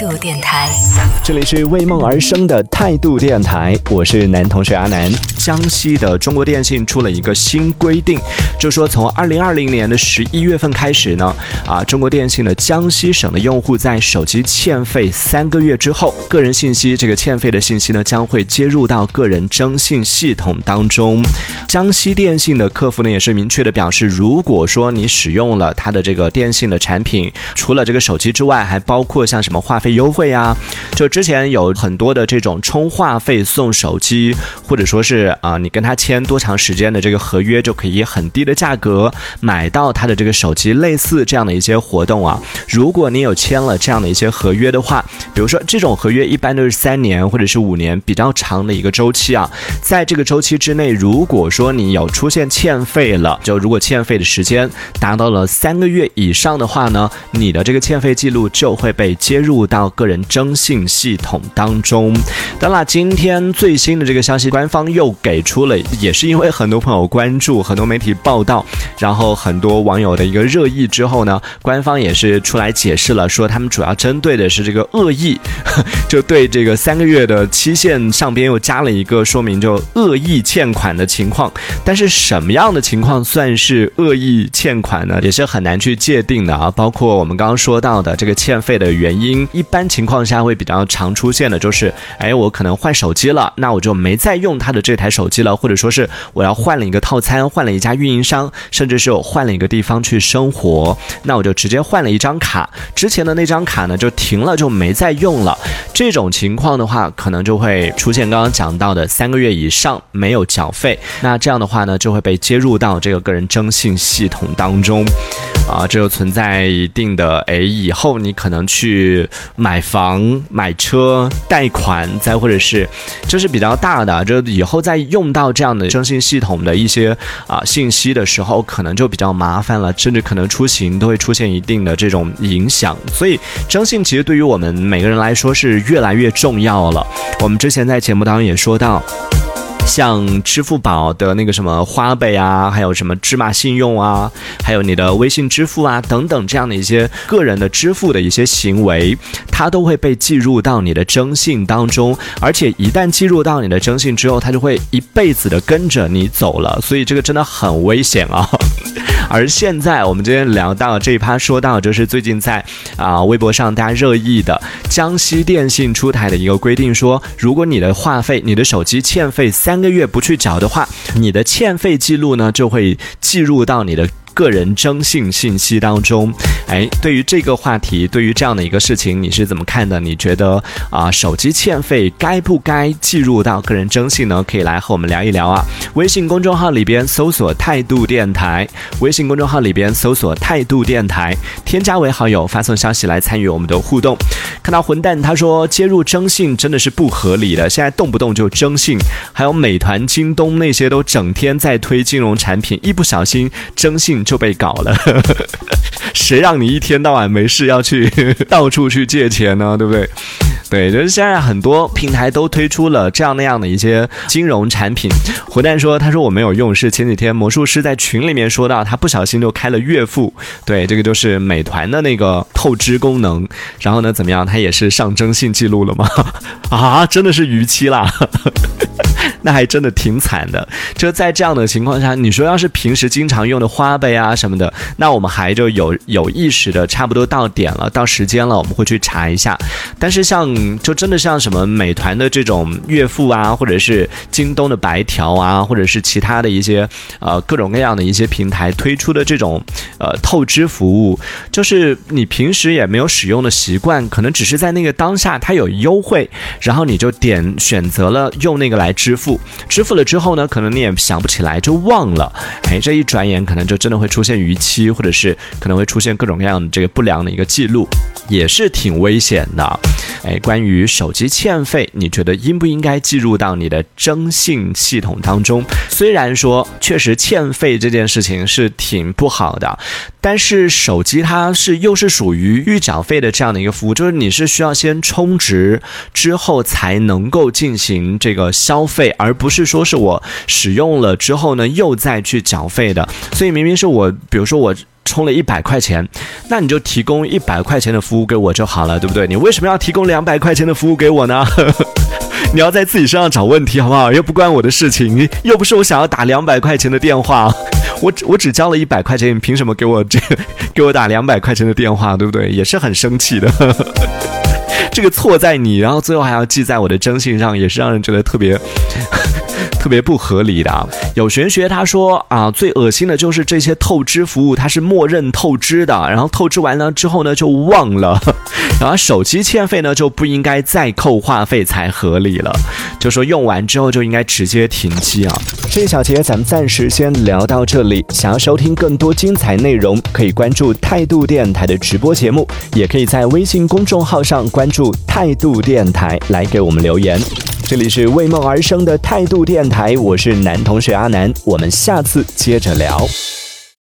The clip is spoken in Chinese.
度电台。这里是为梦而生的态度电台，我是男同学阿南。江西的中国电信出了一个新规定，就说从二零二零年的十一月份开始呢，啊，中国电信的江西省的用户在手机欠费三个月之后，个人信息这个欠费的信息呢将会接入到个人征信系统当中。江西电信的客服呢也是明确的表示，如果说你使用了他的这个电信的产品，除了这个手机之外，还包括像什么话费优惠啊，就之前有很多的这种充话费送手机，或者说是啊、你跟他签多长时间的这个合约，就可以很低的价格买到他的这个手机，类似这样的一些活动啊。如果你有签了这样的一些合约的话，比如说这种合约一般都是三年或者是五年比较长的一个周期啊，在这个周期之内，如果说你有出现欠费了，就如果欠费的时间达到了三个月以上的话呢，你的这个欠费记录就会被接入到到个人征信系统当中。当然，今天最新的这个消息，官方又给出了，也是因为很多朋友关注，很多媒体报道，然后很多网友的一个热议之后呢，官方也是出来解释了，说他们主要针对的是这个恶意，就对这个三个月的期限上边又加了一个说明，就恶意欠款的情况。但是什么样的情况算是恶意欠款呢？也是很难去界定的啊。包括我们刚刚说到的这个欠费的原因，一一般情况下会比较常出现的就是，哎，我可能换手机了，那我就没再用他的这台手机了，或者说是我要换了一个套餐，换了一家运营商，甚至是我换了一个地方去生活，那我就直接换了一张卡，之前的那张卡呢就停了，就没再用了。这种情况的话，可能就会出现刚刚讲到的三个月以上没有缴费，那这样的话呢，就会被接入到这个个人征信系统当中，啊，这就存在一定的哎，以后你可能去买房、买车、贷款，再或者是这是比较大的，这以后再用到这样的征信系统的一些啊信息的时候，可能就比较麻烦了，甚至可能出行都会出现一定的这种影响。所以征信其实对于我们每个人来说是越来越重要了。我们之前在节目当中也说到。像支付宝的那个什么花呗啊，还有什么芝麻信用啊，还有你的微信支付啊等等这样的一些个人的支付的一些行为，它都会被记入到你的征信当中，而且一旦记入到你的征信之后，它就会一辈子的跟着你走了，所以这个真的很危险啊。而现在我们今天聊到这一趴，说到就是最近在啊、微博上大家热议的江西电信出台的一个规定说，如果你的话费、你的手机欠费三三个月不去缴的话，你的欠费记录呢就会记入到你的。个人征信信息当中，哎，对于这个话题，对于这样的一个事情，你是怎么看的？你觉得啊、手机欠费该不该计入到个人征信呢？可以来和我们聊一聊啊。微信公众号里边搜索“态度电台”，微信公众号里边搜索“态度电台”，添加为好友，发送消息来参与我们的互动。看到混蛋他说接入征信真的是不合理的，现在动不动就征信，还有美团、京东那些都整天在推金融产品，一不小心征信就被搞了。谁让你一天到晚没事要去 到处去借钱呢？对不对？对，就是现在很多平台都推出了这样那样的一些金融产品。胡蛋说，他说我没有用，是前几天魔术师在群里面说到，他不小心就开了月付。对，这个就是美团的那个透支功能。然后呢，怎么样？他也是上征信记录了吗？啊，真的是逾期啦。那还真的挺惨的。就在这样的情况下，你说要是平时经常用的花呗啊什么的，那我们还就有有意识的，差不多到点了，到时间了，我们会去查一下。但是像就真的像什么美团的这种月付啊，或者是京东的白条啊，或者是其他的一些呃各种各样的一些平台推出的这种呃透支服务，就是你平时也没有使用的习惯，可能只是在那个当下它有优惠，然后你就点选择了用那个来支付，支付了之后呢，可能你也想不起来就忘了，哎，这一转眼可能就真的会出现逾期，或者是可能会出现各种各样的这个不良的一个记录，也是挺危险的。哎，关于手机欠费，你觉得应不应该计入到你的征信系统当中？虽然说确实欠费这件事情是挺不好的，但是手机它是又是属于预缴费的这样的一个服务，就是你是需要先充值之后才能够进行这个消费，而不是说是我使用了之后呢又再去缴费的。所以明明是我，比如说我。充了一百块钱，那你就提供一百块钱的服务给我就好了，对不对？你为什么要提供两百块钱的服务给我呢？你要在自己身上找问题好不好？又不关我的事情，又不是我想要打两百块钱的电话，我只我只交了一百块钱，你凭什么给我这 给我打两百块钱的电话，对不对？也是很生气的。这个错在你，然后最后还要记在我的征信上，也是让人觉得特别。特别不合理的，有玄学他说啊，最恶心的就是这些透支服务，它是默认透支的，然后透支完了之后呢就忘了，然后手机欠费呢就不应该再扣话费才合理了，就说用完之后就应该直接停机啊。这一小节咱们暂时先聊到这里，想要收听更多精彩内容，可以关注态度电台的直播节目，也可以在微信公众号上关注态度电台来给我们留言。这里是为梦而生的态度电台，我是男同学阿南，我们下次接着聊。